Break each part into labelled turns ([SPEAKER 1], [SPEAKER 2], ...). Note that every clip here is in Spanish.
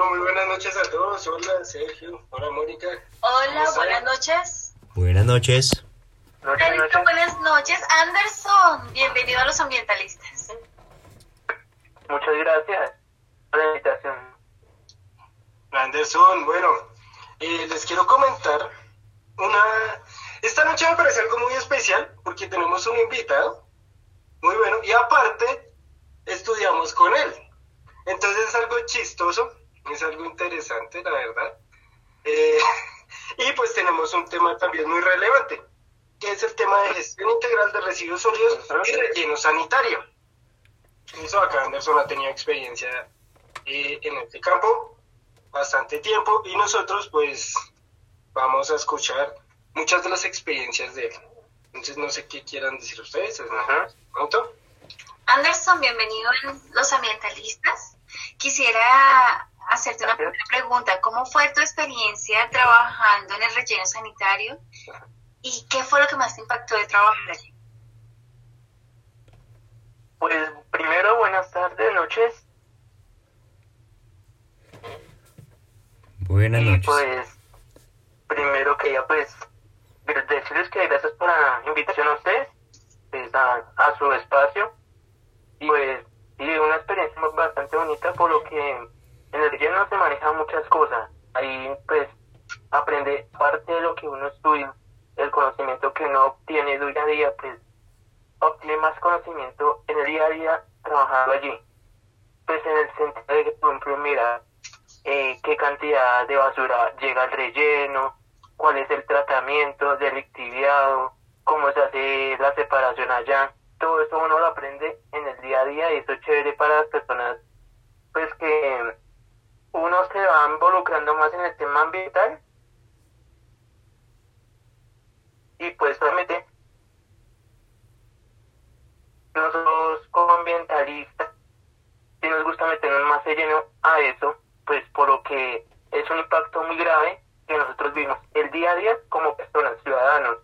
[SPEAKER 1] Bueno, muy buenas noches a todos. Hola, Sergio. Hola, Mónica.
[SPEAKER 2] Hola, buenas noches.
[SPEAKER 3] Buenas noches.
[SPEAKER 2] Noche, buenas noches. Anderson, bienvenido a los ambientalistas.
[SPEAKER 4] Muchas gracias por la invitación.
[SPEAKER 1] Anderson, bueno, eh, les quiero comentar una... Esta noche me parece algo muy especial porque tenemos un invitado muy bueno y aparte estudiamos con él. Entonces es algo chistoso, es algo interesante, la verdad. Eh, y pues tenemos un tema también muy relevante, que es el tema de gestión integral de residuos sólidos y relleno sanitario. Eso acá Anderson ha tenido experiencia eh, en este campo bastante tiempo y nosotros pues vamos a escuchar muchas de las experiencias de él. Entonces no sé qué quieran decir ustedes. ¿Pronto?
[SPEAKER 2] Anderson, bienvenido en Los Ambientalistas. Quisiera hacerte una primera pregunta. ¿Cómo fue tu experiencia trabajando en el relleno sanitario? ¿Y qué fue lo que más te impactó de trabajar allí?
[SPEAKER 4] Pues primero, buenas tardes, noches.
[SPEAKER 3] Buenas
[SPEAKER 4] y
[SPEAKER 3] noches.
[SPEAKER 4] pues, primero quería pues decirles que gracias por la invitación a ustedes, pues, a, a su espacio. Y pues, y una experiencia bastante bonita por lo que en el relleno se manejan muchas cosas. Ahí pues aprende parte de lo que uno estudia, el conocimiento que uno obtiene día a día, pues obtiene más conocimiento en el día a día trabajando allí. Pues en el sentido de que, por ejemplo, mira eh, qué cantidad de basura llega al relleno, cuál es el tratamiento del lixiviado, cómo se hace la separación allá. Todo eso uno lo aprende en el día a día y eso es chévere para las personas pues que uno se va involucrando más en el tema ambiental y pues solamente nosotros como ambientalistas si nos gusta meternos más de lleno a eso pues por lo que es un impacto muy grave que nosotros vivimos el día a día como personas ciudadanos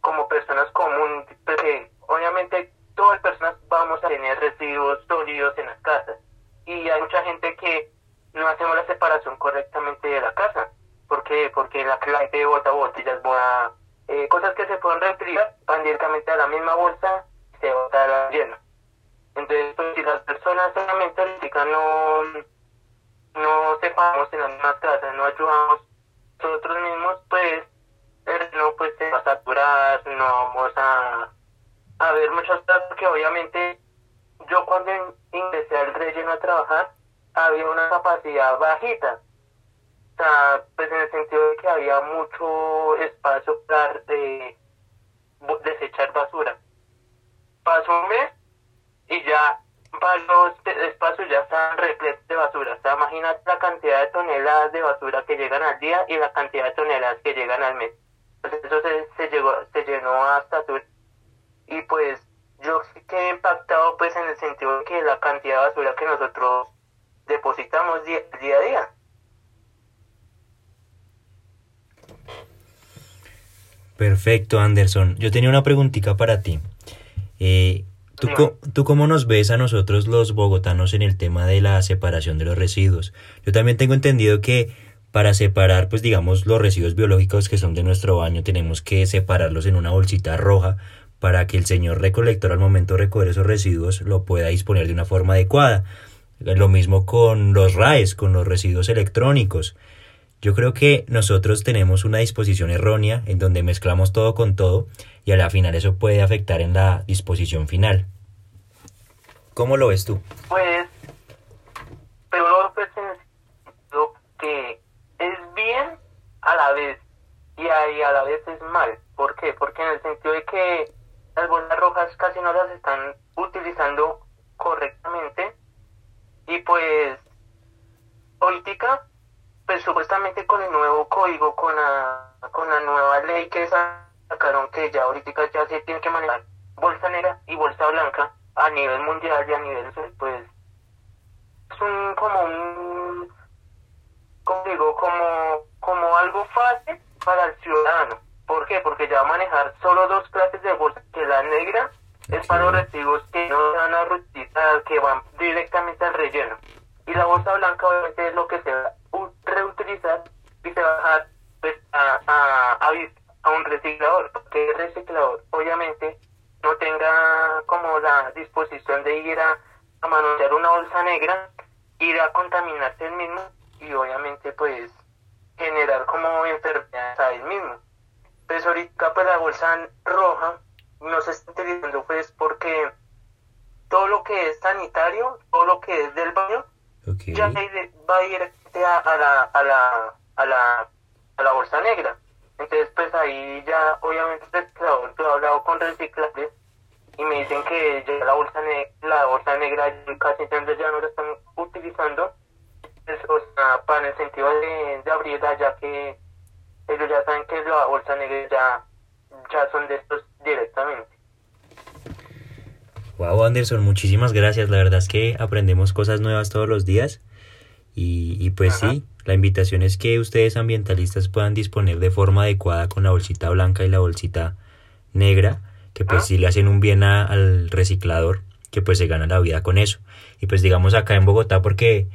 [SPEAKER 4] como personas comunes pues, que obviamente todas las personas vamos a tener residuos sólidos en las casas. Y hay mucha gente que no hacemos la separación correctamente de la casa. ¿Por qué? Porque la gente bota botellas, bota, eh, cosas que se pueden reutilizar, van directamente a la misma bolsa y se bota a la llena. Entonces, pues, si las personas solamente no, no separamos en las mismas casas, no ayudamos nosotros mismos, pues, no pues se va a saturar, no vamos a, a ver muchas cosas, porque obviamente yo cuando ingresé al relleno a trabajar, había una capacidad bajita. O sea, pues en el sentido de que había mucho espacio para eh, desechar basura. Pasó un mes y ya varios espacios ya estaban repletos de basura. O sea, imagínate la cantidad de toneladas de basura que llegan al día y la cantidad de toneladas que llegan al mes. Entonces eso se, se, llegó, se llenó hasta... Y pues yo quedé impactado pues en el sentido de que la cantidad de basura que nosotros depositamos día, día a día.
[SPEAKER 3] Perfecto, Anderson. Yo tenía una preguntita para ti. Eh, ¿tú, ¿Tú cómo nos ves a nosotros los bogotanos en el tema de la separación de los residuos? Yo también tengo entendido que para separar, pues digamos, los residuos biológicos que son de nuestro baño, tenemos que separarlos en una bolsita roja para que el señor recolector al momento de recoger esos residuos lo pueda disponer de una forma adecuada. Lo mismo con los RAES, con los residuos electrónicos. Yo creo que nosotros tenemos una disposición errónea en donde mezclamos todo con todo y a la final eso puede afectar en la disposición final. ¿Cómo lo ves tú?
[SPEAKER 4] Pues, pero pues lo que es bien a la vez y a la vez es mal. ¿Por qué? Porque en el sentido de que las bolsas rojas casi no las están utilizando correctamente y pues política pues supuestamente con el nuevo código con la con la nueva ley que sacaron que ya ahorita ya se tiene que manejar bolsa negra y bolsa blanca a nivel mundial y a nivel pues es un como un como digo como como algo fácil para el ciudadano ¿por qué? porque ya va a manejar solo dos clases de bolsa que la negra es para los recibos que no van a reutilizar, que van directamente al relleno. Y la bolsa blanca obviamente es lo que se va a reutilizar y se va a dejar pues, a, a, a, un reciclador, porque el reciclador obviamente no tenga como la disposición de ir a, a manosear una bolsa negra, ir a contaminarse el mismo y obviamente pues generar como enfermedades a él mismo. Pues ahorita pues la bolsa roja no se está utilizando sanitario, todo lo que es del baño, ya va a ir a, a, la, a, la, a, la, a la bolsa negra. Entonces, pues ahí ya, obviamente, yo he hablado con reciclables y me dicen que ya la bolsa, la bolsa negra casi entonces ya no la están utilizando, pues, o sea, para el sentido de, de abrirla, ya que ellos ya saben que la bolsa negra ya, ya son de estos directamente.
[SPEAKER 3] Wow, Anderson, muchísimas gracias. La verdad es que aprendemos cosas nuevas todos los días. Y, y pues sí, la invitación es que ustedes ambientalistas puedan disponer de forma adecuada con la bolsita blanca y la bolsita negra, que pues si le hacen un bien al reciclador, que pues se gana la vida con eso. Y pues digamos acá en Bogotá, porque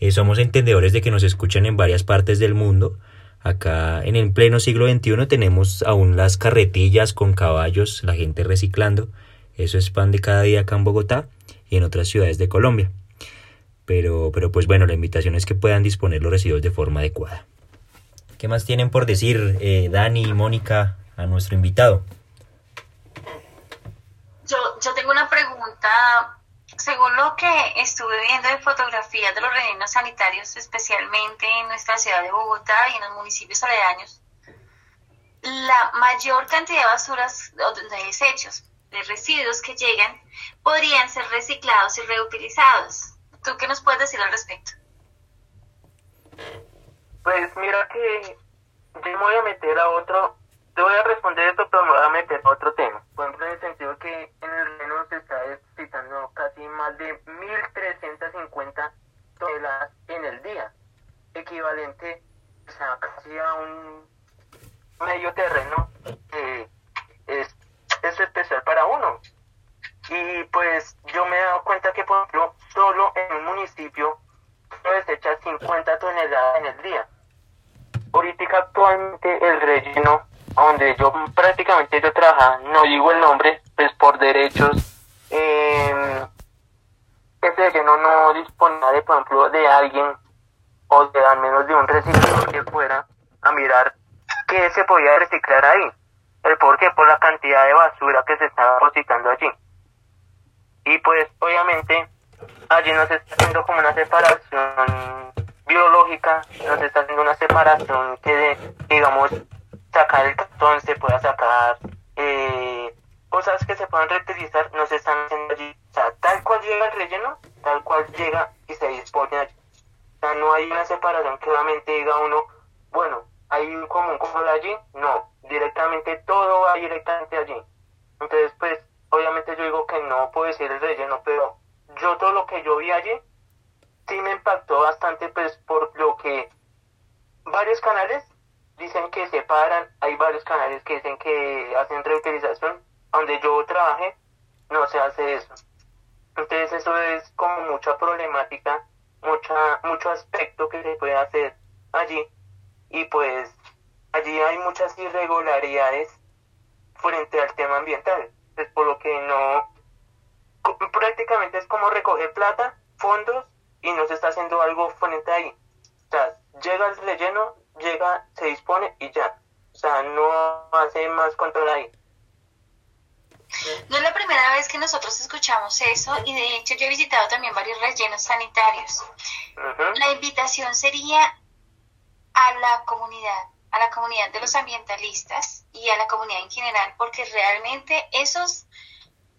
[SPEAKER 3] eh, somos entendedores de que nos escuchan en varias partes del mundo, acá en el pleno siglo XXI tenemos aún las carretillas con caballos, la gente reciclando eso es pan de cada día acá en Bogotá y en otras ciudades de Colombia. Pero, pero pues bueno, la invitación es que puedan disponer los residuos de forma adecuada. ¿Qué más tienen por decir eh, Dani y Mónica a nuestro invitado?
[SPEAKER 2] Yo, yo tengo una pregunta. Según lo que estuve viendo de fotografías de los rellenos sanitarios, especialmente en nuestra ciudad de Bogotá y en los municipios aledaños, la mayor cantidad de basuras o de desechos de residuos que llegan podrían ser reciclados y reutilizados. ¿Tú qué nos puedes decir al respecto?
[SPEAKER 4] Pues mira que yo me voy a meter a otro, te voy a responder esto, pero me voy a meter a otro tema. Por ejemplo, en el sentido que en el reino se está necesitando casi más de 1.350 toneladas en el día, equivalente o casi a un medio terreno que es es especial para uno. Y pues yo me he dado cuenta que, por ejemplo, solo en un municipio se desecha 50 toneladas en el día. Ahorita actualmente el relleno, donde yo prácticamente yo trabajaba, no digo el nombre, pues por derechos, eh, ese relleno no disponía de, por ejemplo, de alguien o de al menos de un reciclador que fuera a mirar qué se podía reciclar ahí. ¿El por qué? Por la cantidad de basura que se está depositando allí. Y pues obviamente allí no se está haciendo como una separación biológica, no se está haciendo una separación que digamos sacar el cartón se pueda sacar eh, cosas que se puedan reutilizar no se están haciendo allí. O sea, tal cual llega el relleno, tal cual llega y se dispone allí. O sea, no hay una separación que obviamente diga uno, bueno, hay un común como allí, no, directamente todo va directamente allí. Entonces, pues, obviamente yo digo que no puede ser el relleno, pero yo todo lo que yo vi allí sí me impactó bastante, pues, por lo que varios canales dicen que separan, hay varios canales que dicen que hacen reutilización, donde yo trabajé, no se hace eso. Entonces eso es como mucha problemática, mucha, mucho aspecto que se puede hacer allí y pues allí hay muchas irregularidades frente al tema ambiental, es por lo que no prácticamente es como recoger plata, fondos y no se está haciendo algo frente ahí. O sea, llega el relleno, llega, se dispone y ya. O sea, no hace más control ahí.
[SPEAKER 2] No es la primera vez que nosotros escuchamos eso y de hecho yo he visitado también varios rellenos sanitarios. La invitación sería a la comunidad, a la comunidad de los ambientalistas y a la comunidad en general, porque realmente esos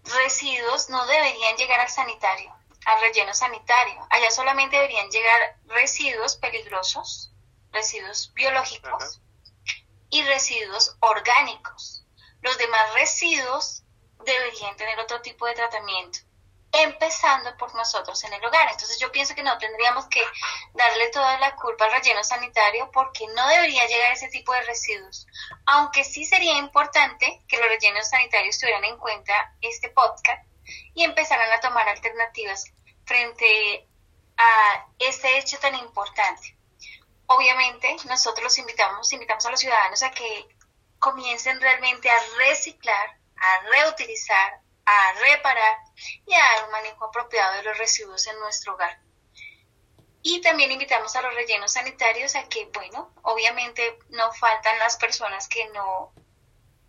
[SPEAKER 2] residuos no deberían llegar al sanitario, al relleno sanitario. Allá solamente deberían llegar residuos peligrosos, residuos biológicos y residuos orgánicos. Los demás residuos deberían tener otro tipo de tratamiento empezando por nosotros en el hogar. Entonces yo pienso que no tendríamos que darle toda la culpa al relleno sanitario porque no debería llegar ese tipo de residuos. Aunque sí sería importante que los rellenos sanitarios tuvieran en cuenta este podcast y empezaran a tomar alternativas frente a este hecho tan importante. Obviamente nosotros los invitamos, invitamos a los ciudadanos a que comiencen realmente a reciclar, a reutilizar, a reparar y a dar un manejo apropiado de los residuos en nuestro hogar. Y también invitamos a los rellenos sanitarios a que, bueno, obviamente no faltan las personas que no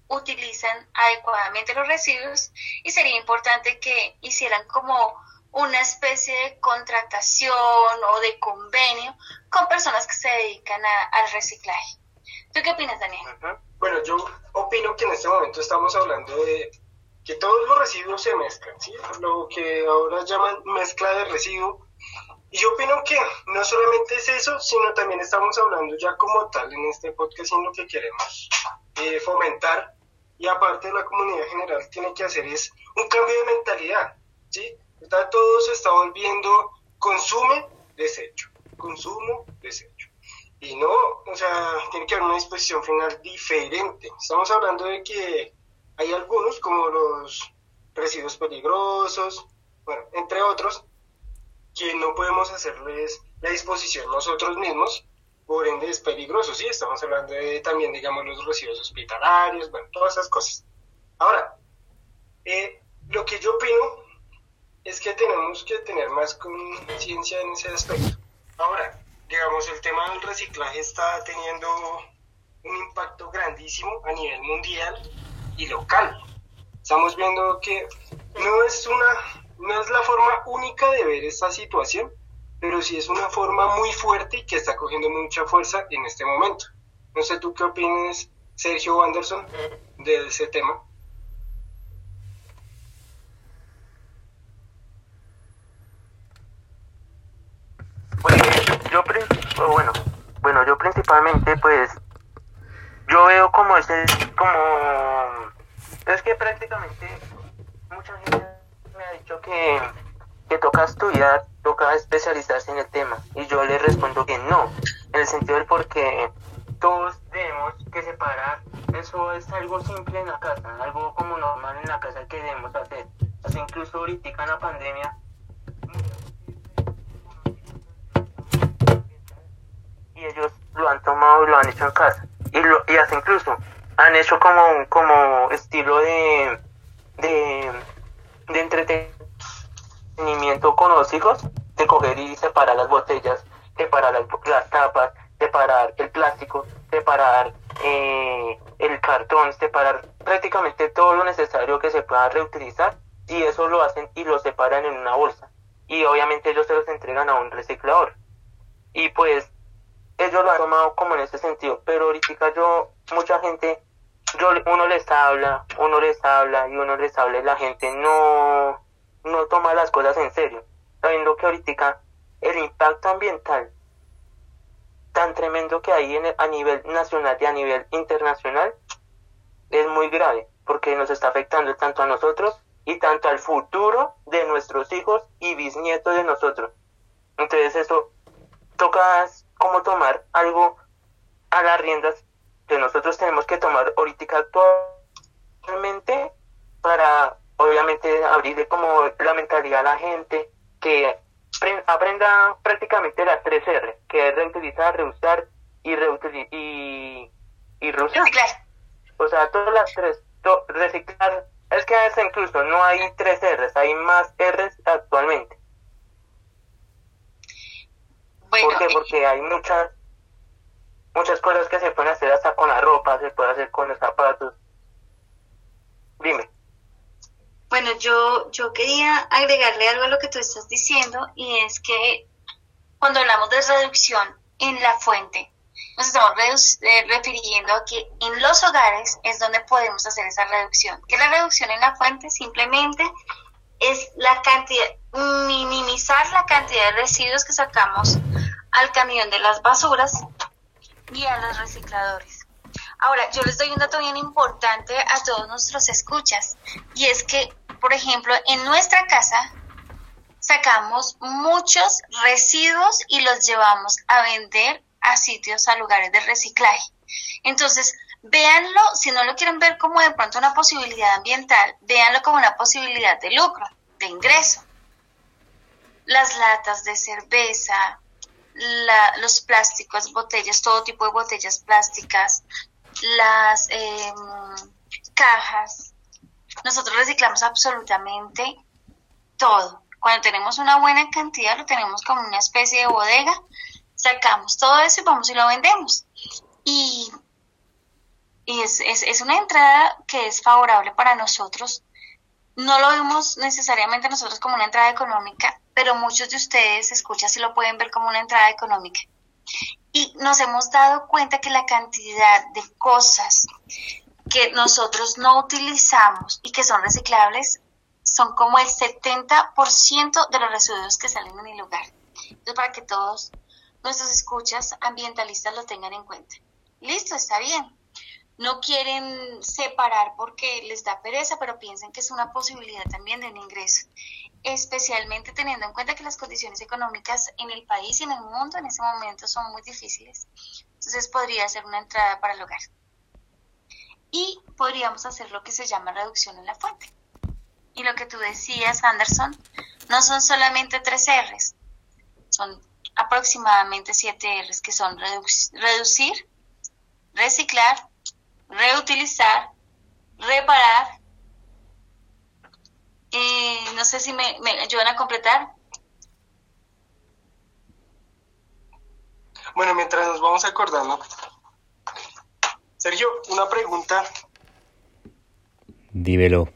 [SPEAKER 2] utilizan adecuadamente los residuos y sería importante que hicieran como una especie de contratación o de convenio con personas que se dedican al reciclaje. ¿Tú qué opinas, Daniel?
[SPEAKER 1] Bueno, yo opino que en este momento estamos hablando de que todos los residuos se mezclan, ¿sí? Lo que ahora llaman mezcla de residuo. Y yo opino que no solamente es eso, sino también estamos hablando ya como tal en este podcast en lo que queremos eh, fomentar y aparte la comunidad general tiene que hacer es un cambio de mentalidad, ¿sí? todo se está volviendo consume, desecho, consumo, desecho. Y no, o sea, tiene que haber una disposición final diferente. Estamos hablando de que hay algunos, como los residuos peligrosos, bueno, entre otros, que no podemos hacerles la disposición nosotros mismos, por ende es peligroso, sí, estamos hablando de también, digamos, los residuos hospitalarios, bueno, todas esas cosas. Ahora, eh, lo que yo opino es que tenemos que tener más conciencia en ese aspecto. Ahora, digamos, el tema del reciclaje está teniendo un impacto grandísimo a nivel mundial y local. Estamos viendo que no es una no es la forma única de ver esta situación, pero sí es una forma muy fuerte y que está cogiendo mucha fuerza en este momento. No sé tú qué opinas, Sergio Anderson, de ese tema.
[SPEAKER 4] yo bueno, bueno, yo principalmente pues yo veo como ese como es que prácticamente mucha gente me ha dicho que que toca estudiar, toca especializarse en el tema y yo le respondo que no, en el sentido del porque todos debemos que separar, eso es algo simple en la casa, algo como normal en la casa que debemos hacer. Así incluso ahorita en la pandemia ellos lo han tomado y lo han hecho en casa. Y, lo, y hasta incluso han hecho como, como estilo de, de, entretenimiento con los hijos, de coger y separar las botellas, separar las, las tapas, separar el plástico, separar eh, el cartón, separar prácticamente todo lo necesario que se pueda reutilizar y eso lo hacen y lo separan en una bolsa. Y obviamente ellos se los entregan a un reciclador. Y pues ellos lo han tomado como en ese sentido, pero ahorita yo, mucha gente, uno les habla, uno les habla y uno les habla y la gente no, no toma las cosas en serio, sabiendo que ahorita el impacto ambiental tan tremendo que hay en a nivel nacional y a nivel internacional es muy grave, porque nos está afectando tanto a nosotros y tanto al futuro de nuestros hijos y bisnietos de nosotros. Entonces eso toca como tomar algo a las riendas que nosotros tenemos que tomar ahorita actualmente para obviamente abrirle como la mentalidad a la gente que aprenda prácticamente las tres R, que es reutilizar, reusar y reutilizar y, y reusar. O sea, todas las tres, reciclar, es que a veces incluso no hay tres R's, hay más R's actualmente. ¿Por qué? Porque hay muchas muchas cosas que se pueden hacer hasta con la ropa, se puede hacer con los zapatos. Dime.
[SPEAKER 2] Bueno, yo, yo quería agregarle algo a lo que tú estás diciendo y es que cuando hablamos de reducción en la fuente, nos estamos eh, refiriendo a que en los hogares es donde podemos hacer esa reducción. ¿Qué es la reducción en la fuente? Simplemente es la cantidad, minimizar la cantidad de residuos que sacamos al camión de las basuras y a los recicladores. Ahora, yo les doy un dato bien importante a todos nuestros escuchas, y es que, por ejemplo, en nuestra casa sacamos muchos residuos y los llevamos a vender a sitios, a lugares de reciclaje. Entonces, véanlo, si no lo quieren ver como de pronto una posibilidad ambiental, véanlo como una posibilidad de lucro, de ingreso. Las latas de cerveza, los plásticos, botellas, todo tipo de botellas plásticas, las em, cajas, nosotros reciclamos absolutamente todo. Cuando tenemos una buena cantidad, lo tenemos como una especie de bodega, sacamos todo eso y vamos y lo vendemos. Y, y es, es, es una entrada que es favorable para nosotros. No lo vemos necesariamente nosotros como una entrada económica, pero muchos de ustedes, escuchan, si lo pueden ver como una entrada económica. Y nos hemos dado cuenta que la cantidad de cosas que nosotros no utilizamos y que son reciclables son como el 70% de los residuos que salen en el lugar. Entonces, para que todos nuestros escuchas ambientalistas lo tengan en cuenta. Listo, está bien. No quieren separar porque les da pereza, pero piensen que es una posibilidad también de un ingreso, especialmente teniendo en cuenta que las condiciones económicas en el país y en el mundo en ese momento son muy difíciles. Entonces podría ser una entrada para el hogar y podríamos hacer lo que se llama reducción en la fuente. Y lo que tú decías, Anderson, no son solamente tres R's, son aproximadamente siete R's, que son reducir, reciclar, reutilizar, reparar. Eh, no sé si me, me ayudan a completar.
[SPEAKER 1] Bueno, mientras nos vamos acordando, Sergio, una pregunta.
[SPEAKER 3] Dímelo.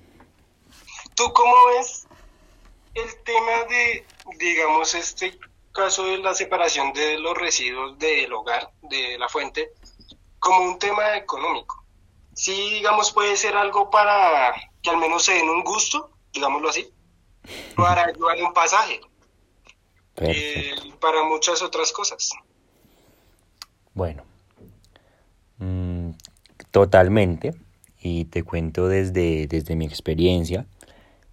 [SPEAKER 1] ¿Tú cómo ves el tema de, digamos, este caso de la separación de los residuos del hogar, de la fuente, como un tema económico? Sí, digamos, puede ser algo para que al menos se den un gusto, digámoslo así, para ayudar un pasaje, eh, para muchas otras cosas.
[SPEAKER 3] Bueno, Totalmente. Y te cuento desde, desde mi experiencia.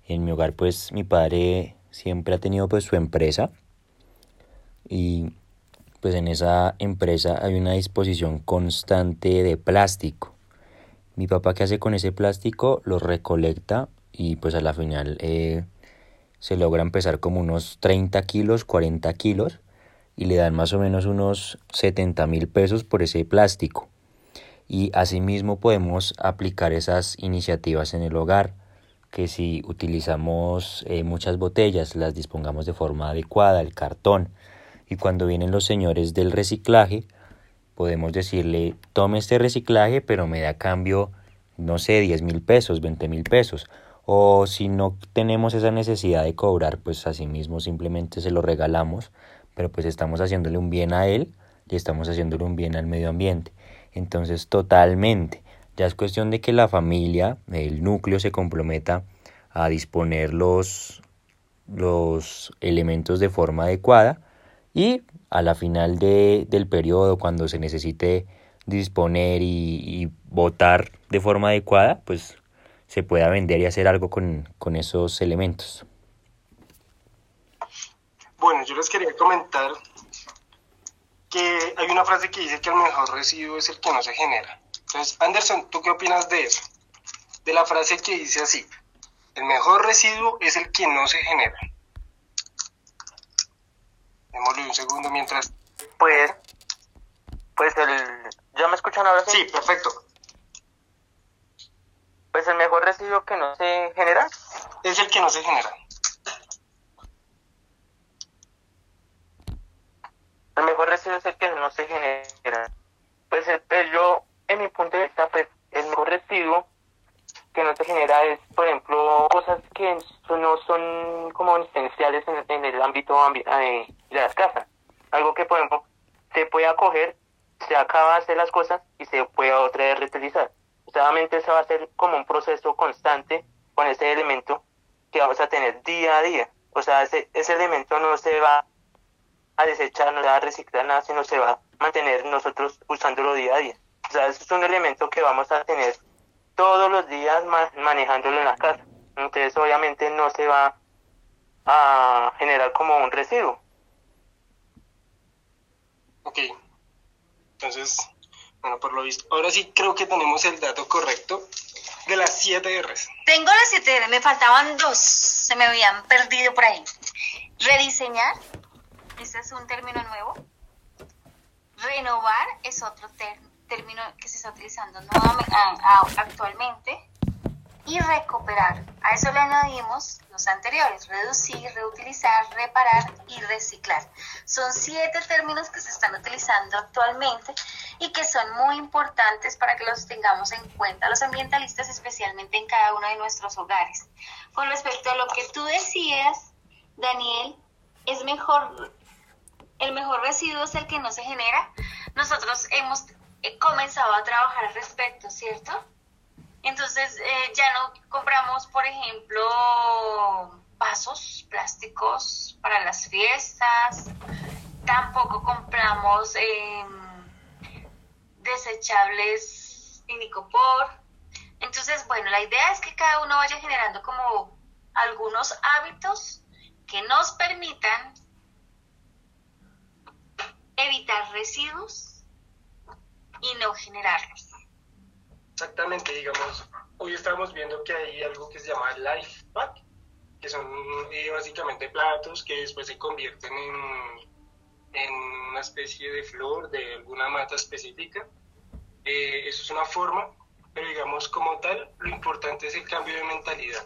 [SPEAKER 3] En mi hogar, pues mi padre siempre ha tenido pues su empresa. Y pues en esa empresa hay una disposición constante de plástico. Mi papá qué hace con ese plástico lo recolecta y pues a la final eh, se logra empezar como unos 30 kilos, 40 kilos y le dan más o menos unos 70 mil pesos por ese plástico. Y asimismo podemos aplicar esas iniciativas en el hogar que si utilizamos eh, muchas botellas las dispongamos de forma adecuada, el cartón. Y cuando vienen los señores del reciclaje podemos decirle tome este reciclaje pero me da cambio no sé 10 mil pesos, 20 mil pesos o si no tenemos esa necesidad de cobrar pues asimismo simplemente se lo regalamos pero pues estamos haciéndole un bien a él y estamos haciéndole un bien al medio ambiente entonces, totalmente. Ya es cuestión de que la familia, el núcleo se comprometa a disponer los, los elementos de forma adecuada y a la final de, del periodo, cuando se necesite disponer y, votar de forma adecuada, pues se pueda vender y hacer algo con, con esos elementos.
[SPEAKER 1] Bueno, yo les quería comentar que hay una frase que dice que el mejor residuo es el que no se genera. Entonces, Anderson, ¿tú qué opinas de eso? De la frase que dice así, el mejor residuo es el que no se genera. Démosle un segundo mientras...
[SPEAKER 4] Pues, pues el... ¿Ya me escuchan ahora?
[SPEAKER 1] Sí, perfecto.
[SPEAKER 4] Pues el mejor residuo que no se genera.
[SPEAKER 1] Es el que no se genera.
[SPEAKER 4] El mejor residuo es el que no se genera. Pues, pues, yo, en mi punto de vista, pues el mejor residuo que no se genera es, por ejemplo, cosas que no son como esenciales en, el ámbito eh, de las casas. Algo que, por ejemplo, se puede acoger, se acaba de hacer las cosas y se puede otra vez reutilizar. Solamente eso va a ser como un proceso constante con ese elemento que vamos a tener día a día. O sea, ese, ese elemento no se va a desechar, no se va a reciclar nada, sino se va a mantener nosotros usándolo día a día. O sea, eso es un elemento que vamos a tener todos los días manejándolo en la casa. Entonces, obviamente, no se va a generar como un residuo.
[SPEAKER 1] Ok. Entonces, bueno, por lo visto, ahora sí creo que tenemos el dato correcto de las 7 R's.
[SPEAKER 2] Tengo las 7 R, me faltaban dos, se me habían perdido por ahí. Rediseñar, ese es un término nuevo. Renovar es otro término que se está utilizando actualmente. Y recuperar. A eso le añadimos los anteriores, reducir, reutilizar, reparar y reciclar. Son siete términos que se están utilizando actualmente y que son muy importantes para que los tengamos en cuenta los ambientalistas, especialmente en cada uno de nuestros hogares. Con respecto a lo que tú decías, Daniel, es mejor, el mejor residuo es el que no se genera. Nosotros hemos comenzado a trabajar al respecto, ¿cierto? Entonces eh, ya no compramos, por ejemplo, vasos plásticos para las fiestas, tampoco compramos em, desechables inicopor. Entonces, bueno, la idea es que cada uno vaya generando como algunos hábitos que nos permitan evitar residuos y no generarlos.
[SPEAKER 1] Exactamente, digamos, hoy estamos viendo que hay algo que se llama Life Pack, que son eh, básicamente platos que después se convierten en, en, una especie de flor de alguna mata específica. Eh, eso es una forma, pero digamos como tal, lo importante es el cambio de mentalidad.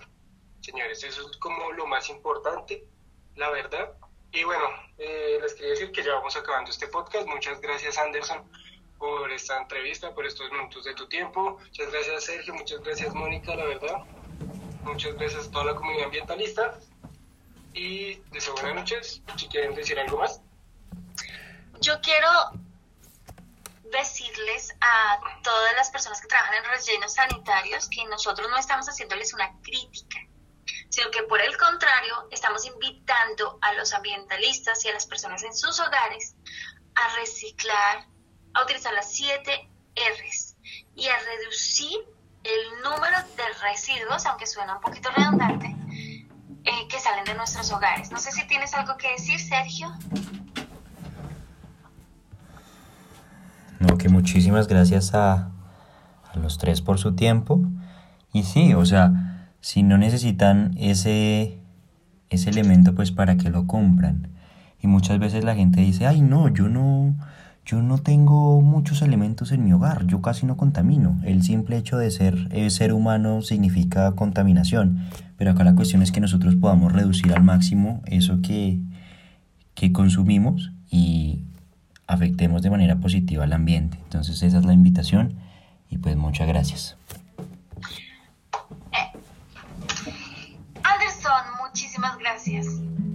[SPEAKER 1] Señores, eso es como lo más importante, la verdad. Y bueno, eh, les quería decir que ya vamos acabando este podcast. Muchas gracias, Anderson, por esta entrevista, por estos minutos de tu tiempo. Muchas gracias Sergio, muchas gracias Mónica, la verdad. Muchas gracias a toda la comunidad ambientalista. Y deseo buenas noches. Si quieren decir algo más.
[SPEAKER 2] Yo quiero decirles a todas las personas que trabajan en rellenos sanitarios que nosotros no estamos haciéndoles una crítica, sino que por el contrario estamos invitando a los ambientalistas y a las personas en sus hogares a reciclar, a utilizar las 7 R's y a reducir el número de residuos, aunque suena un poquito redundante, eh, que salen de nuestros hogares. No sé si tienes algo que decir, Sergio.
[SPEAKER 3] No, que muchísimas gracias a, a los tres por su tiempo. Y sí, o sea, si no necesitan ese, ese elemento, pues para qué lo compran. Y muchas veces la gente dice, ay no, yo no, yo no tengo muchos elementos en mi hogar, yo casi no contamino. El simple hecho de ser eh, ser humano significa contaminación, pero acá la cuestión es que nosotros podamos reducir al máximo eso que, que consumimos y afectemos de manera positiva al ambiente. Entonces esa es la invitación y pues muchas gracias.
[SPEAKER 2] Eh, Anderson, muchísimas gracias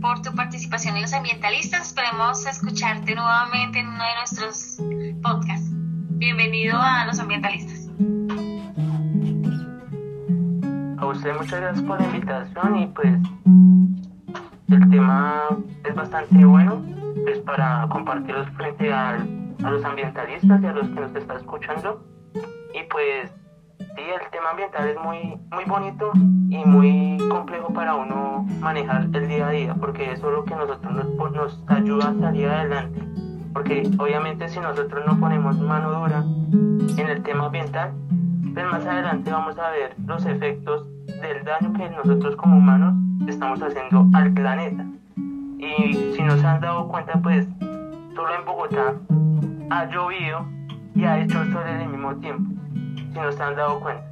[SPEAKER 2] por tu participación en los ambientalistas. Esperemos escucharte nuevamente en uno de nuestros podcasts. Bienvenido a los ambientalistas.
[SPEAKER 4] A usted muchas gracias por la invitación y pues el tema es bastante bueno pues para compartirlos frente a, a los ambientalistas y a los que nos están escuchando y pues Sí, el tema ambiental es muy, muy bonito y muy complejo para uno manejar el día a día, porque eso es lo que nosotros nos, nos ayuda a salir adelante. Porque obviamente si nosotros no ponemos mano dura en el tema ambiental, pues más adelante vamos a ver los efectos del daño que nosotros como humanos estamos haciendo al planeta. Y si no se han dado cuenta, pues solo en Bogotá ha llovido y ha hecho sol en el mismo tiempo si no se han dado cuenta.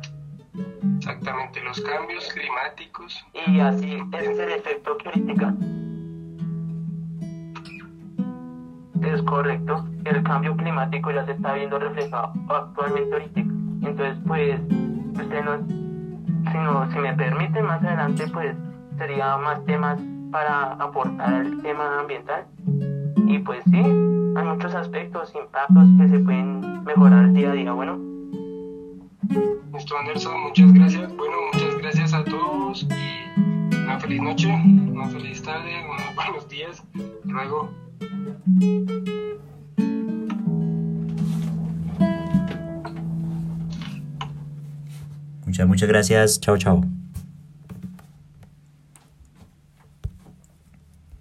[SPEAKER 1] Exactamente, los cambios climáticos.
[SPEAKER 4] Y así es el efecto crítica. Es correcto, el cambio climático ya se está viendo reflejado actualmente ahorita. Entonces, pues, usted nos, si, no, si me permite, más adelante, pues, sería más temas para aportar al tema ambiental. Y pues sí, hay muchos aspectos, impactos que se pueden mejorar día a día. Bueno,
[SPEAKER 1] Listo, Anderson, muchas gracias. Bueno, muchas gracias a todos y una feliz noche, una feliz tarde, unos buenos días. Luego.
[SPEAKER 3] Muchas, muchas gracias. Chao, chao.